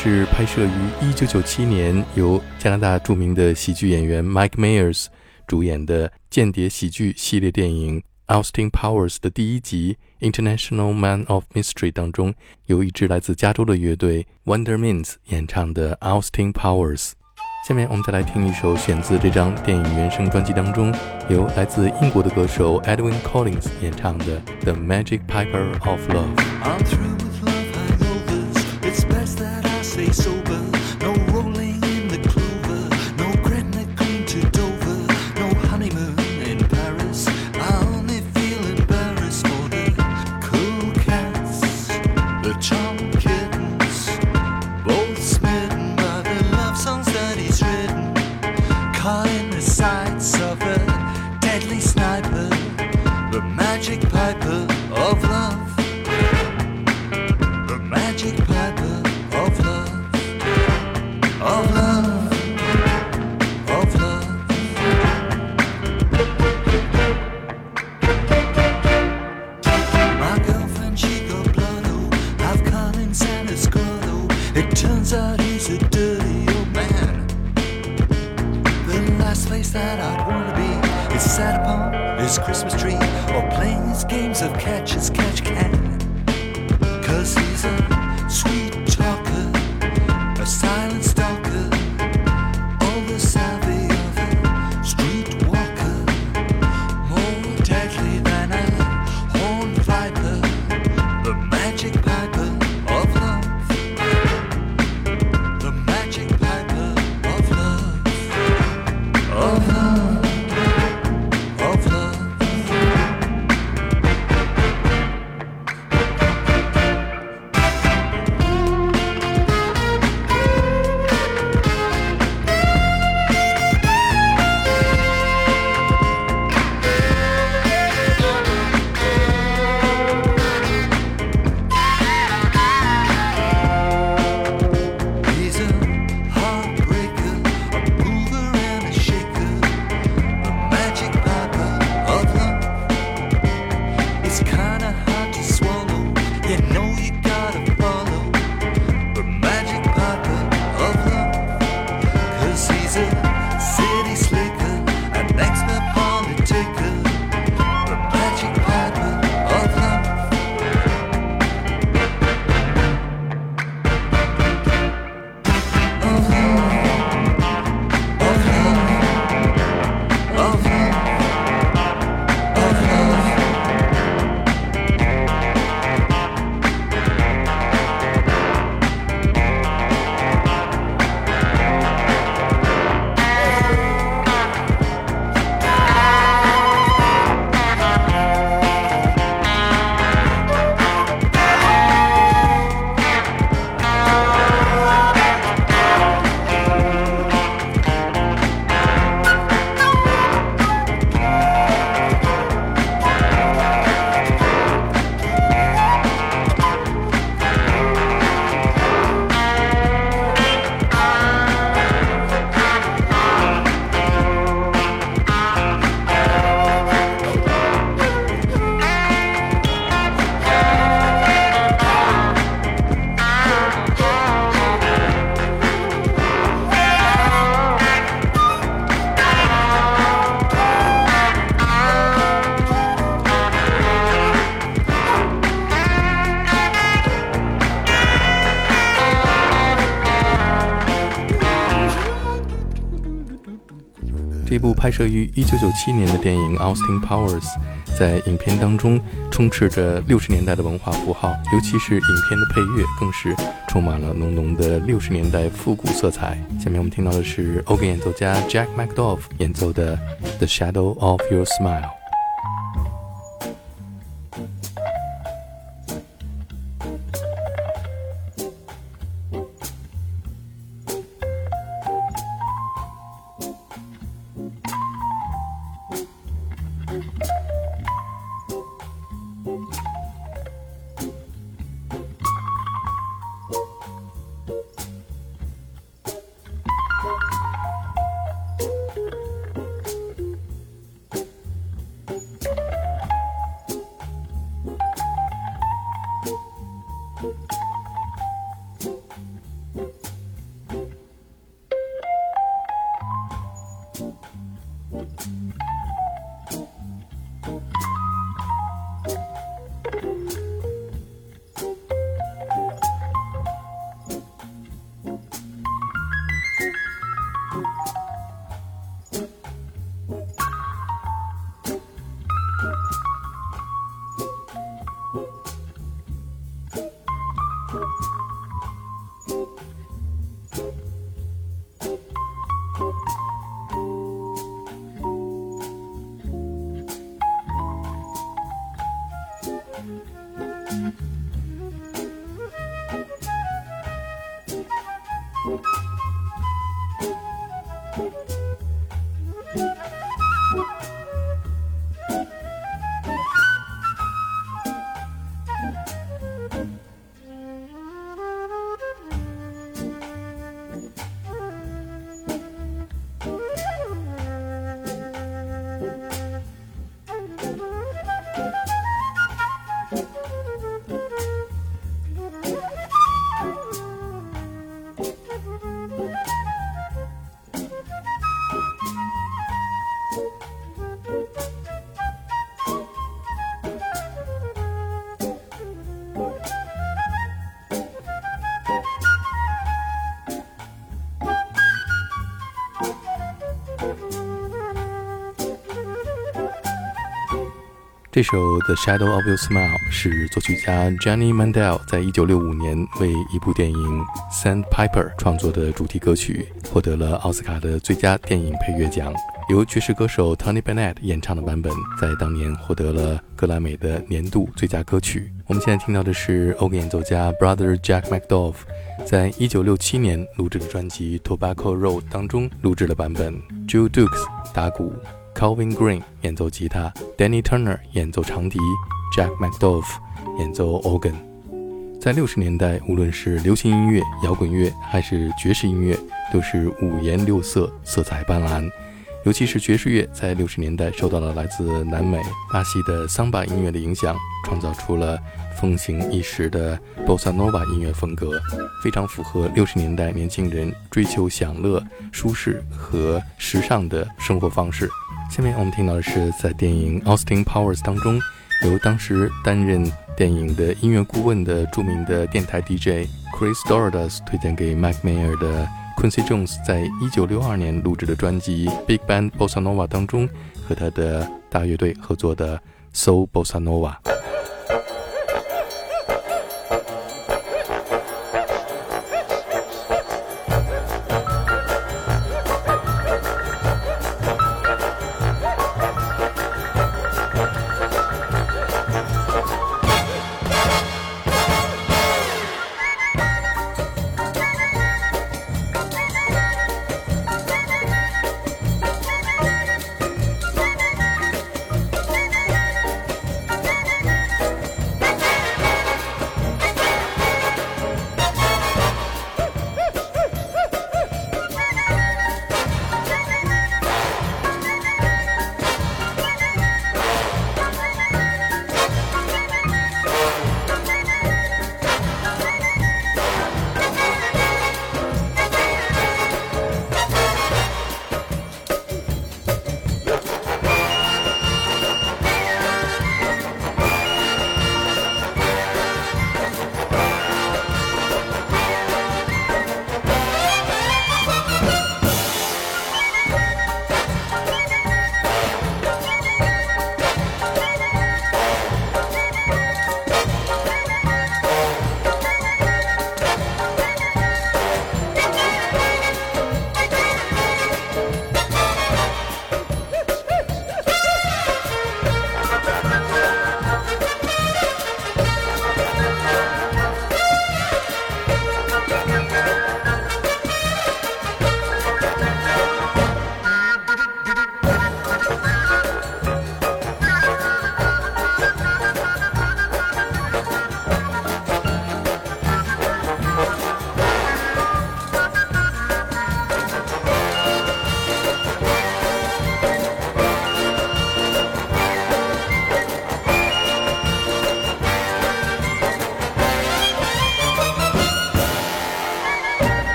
是拍摄于1997年，由加拿大著名的喜剧演员 Mike Myers 主演的间谍喜剧系列电影《Austin Powers》的第一集《International Man of Mystery》当中，由一支来自加州的乐队 Wondermints 演唱的《Austin Powers》。下面我们再来听一首选自这张电影原声专辑当中，由来自英国的歌手 Edwin Collins 演唱的《The Magic Piper of Love》。so 拍摄于1997年的电影《Austin Powers》在影片当中充斥着60年代的文化符号，尤其是影片的配乐更是充满了浓浓的60年代复古色彩。下面我们听到的是欧根演奏家 Jack McDuff 演奏的《The Shadow of Your Smile》。这首《The Shadow of Your Smile》是作曲家 Johnny Mandel 在一九六五年为一部电影《Sandpiper》创作的主题歌曲，获得了奥斯卡的最佳电影配乐奖。由爵士歌手 Tony Bennett 演唱的版本，在当年获得了格莱美的年度最佳歌曲。我们现在听到的是欧根演奏家 Brother Jack McDuff 在一九六七年录制的专辑《Tobacco Road》当中录制的版本。Joe Dukes 打鼓。Calvin Green 演奏吉他，Danny Turner 演奏长笛，Jack McDuff 演奏 organ。在六十年代，无论是流行音乐、摇滚乐还是爵士音乐，都是五颜六色、色彩斑斓。尤其是爵士乐，在六十年代受到了来自南美、巴西的桑巴音乐的影响，创造出了风行一时的 Bossa Nova 音乐风格，非常符合六十年代年轻人追求享乐、舒适和时尚的生活方式。下面我们听到的是在电影《Austin Powers》当中，由当时担任电影的音乐顾问的著名的电台 DJ Chris Dordas 推荐给 Mac Mayer 的 Quincy Jones 在一九六二年录制的专辑《Big Band Bossa Nova》当中和他的大乐队合作的《“So Bossa Nova》。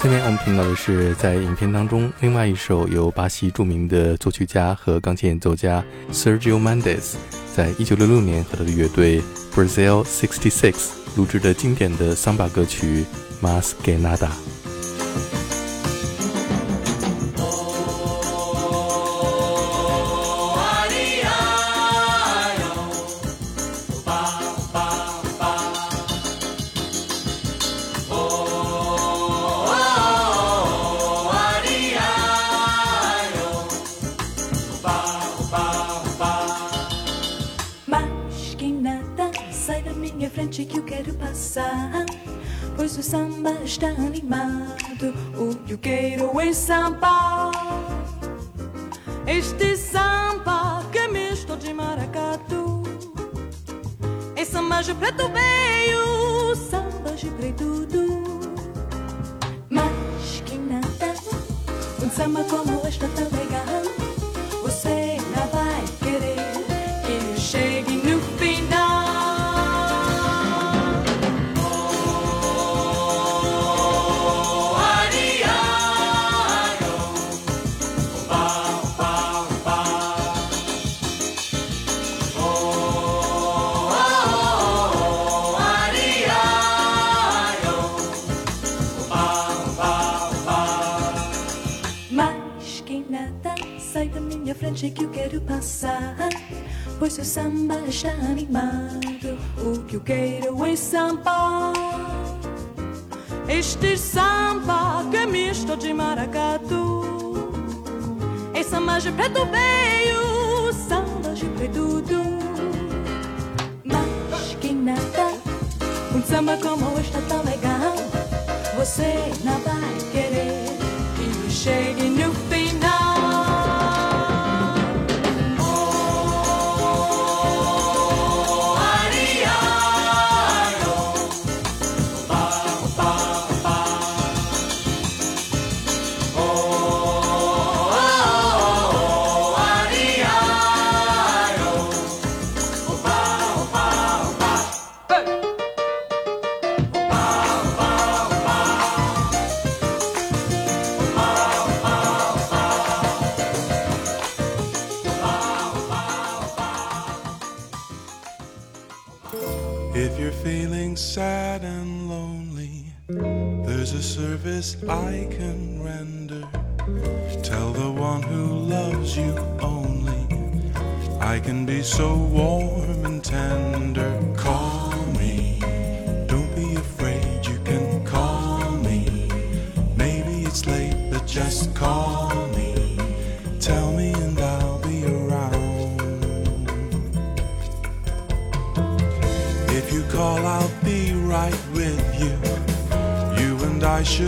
下面我们听到的是在影片当中另外一首由巴西著名的作曲家和钢琴演奏家 Sergio Mendes 在一九六六年和他的乐队 Brazil Sixty Six 录制的经典的桑巴歌曲 Mas que Nada。Frente que eu quero passar. Pois o samba está animado, o que eu quero é samba. Este samba que é misto de maracatu. É samba de preto veio, samba de preto do. Mas que nada, um samba como este é tão legal. Frente que eu quero passar. Pois seu samba está animado, o que eu quero é samba. Este samba que é misto de maracatu. É samba de preto veio, samba de preto do. Mas que nada, um samba como este é tão legal. Você não vai querer que chegue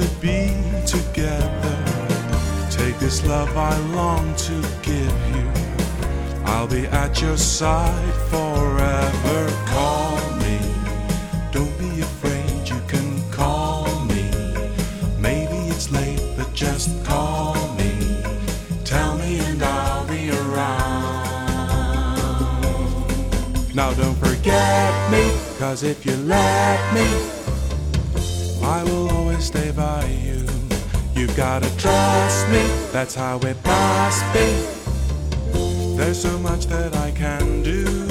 should be together. Take this love I long to give you. I'll be at your side forever. Call me. Don't be afraid, you can call me. Maybe it's late, but just call me. Tell me and I'll be around. Now don't forget me, cause if you let me, gotta trust me, that's how it must be. There's so much that I can do.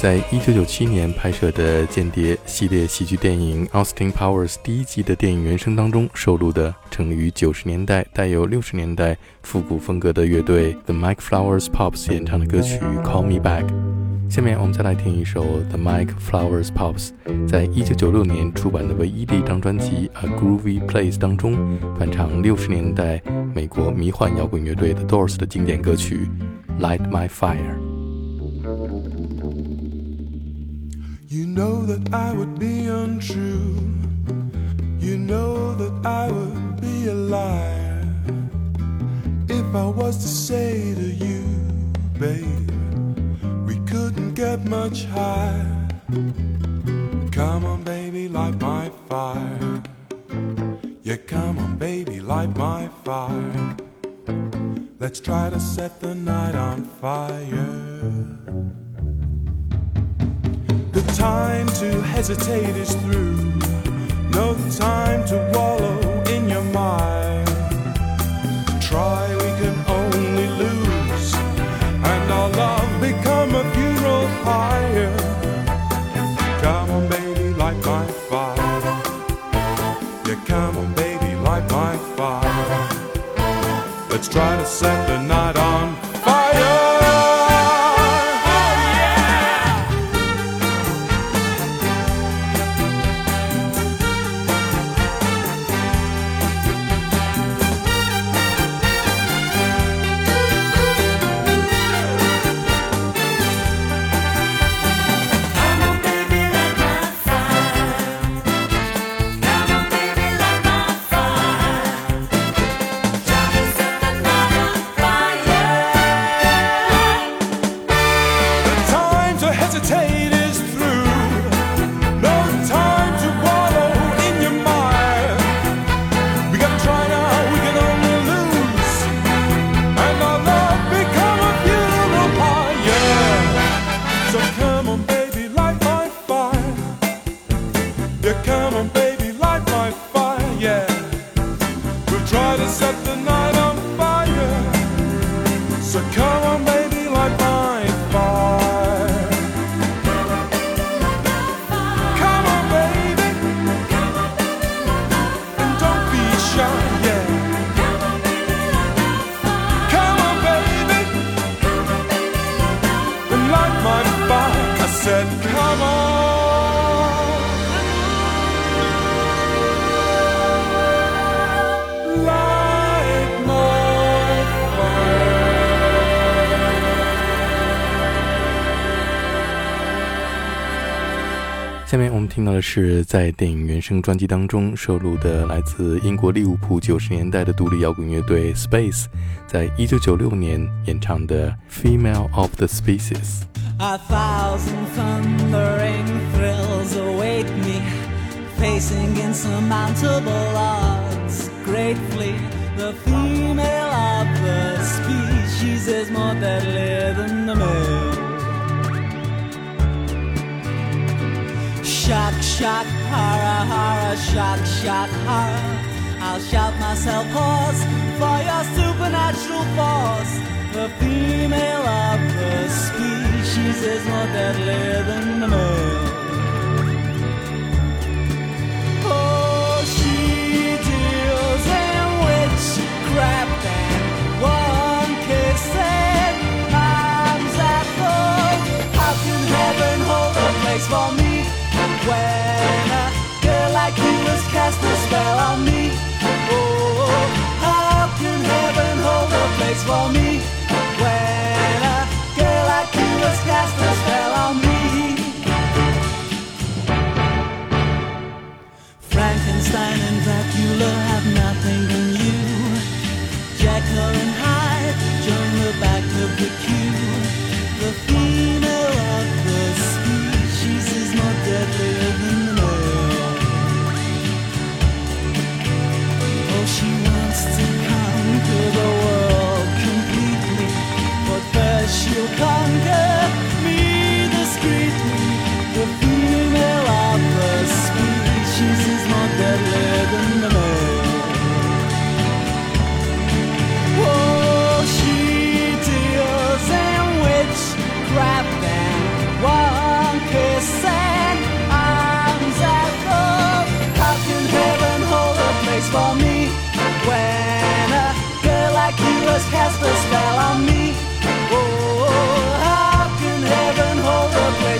在一九九七年拍摄的间谍系列喜剧电影《Austin Powers》第一集的电影原声当中收录的，成立于九十年代、带有六十年代复古风格的乐队 The Mike Flowers Pops 演唱的歌曲《Call Me Back》。下面我们再来听一首 The Mike Flowers Pops 在一九九六年出版的唯一的一张专辑《A Groovy Place》当中翻唱六十年代美国迷幻摇滚乐队 The Doors 的经典歌曲《Light My Fire》。Know that I would be untrue. You know that I would be a liar if I was to say to you, babe, we couldn't get much higher. Come on, baby, light my fire. Yeah, come on, baby, light my fire. Let's try to set the night on fire. Time to hesitate is through. No time to wallow in your mind. Try, we can only lose. And our love become a funeral pyre. Come on, baby, light my fire. Yeah, come on, baby, light my fire. Let's try to set try to set the night 下面我们听到的是在电影原声专辑当中收录的来自英国利物浦九十年代的独立摇滚乐队 Space 在一九九六年演唱的《Female of the Species》。 A thousand thundering thrills await me, facing insurmountable odds. Gratefully, the female of the species is more deadly than the male. Shock, shock, horror, horror, shock, shock, horror. I'll shout myself hoarse for your supernatural force. The female of the species is more deadly than the male. On me? Oh, how can heaven hold a place for me when a girl like you has cast a spell on me? Frankenstein and Dracula have nothing on you. Jekyll and Hyde join the back of the you conquer.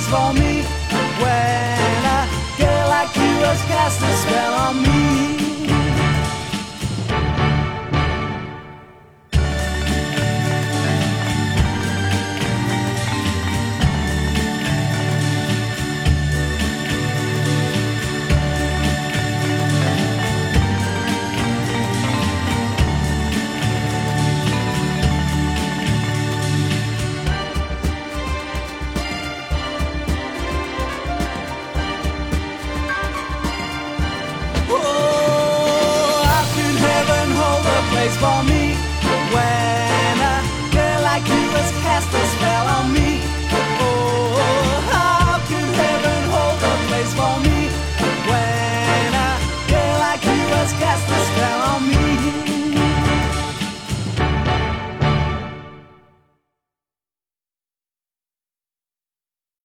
For me when a girl like you has cast a spell on me.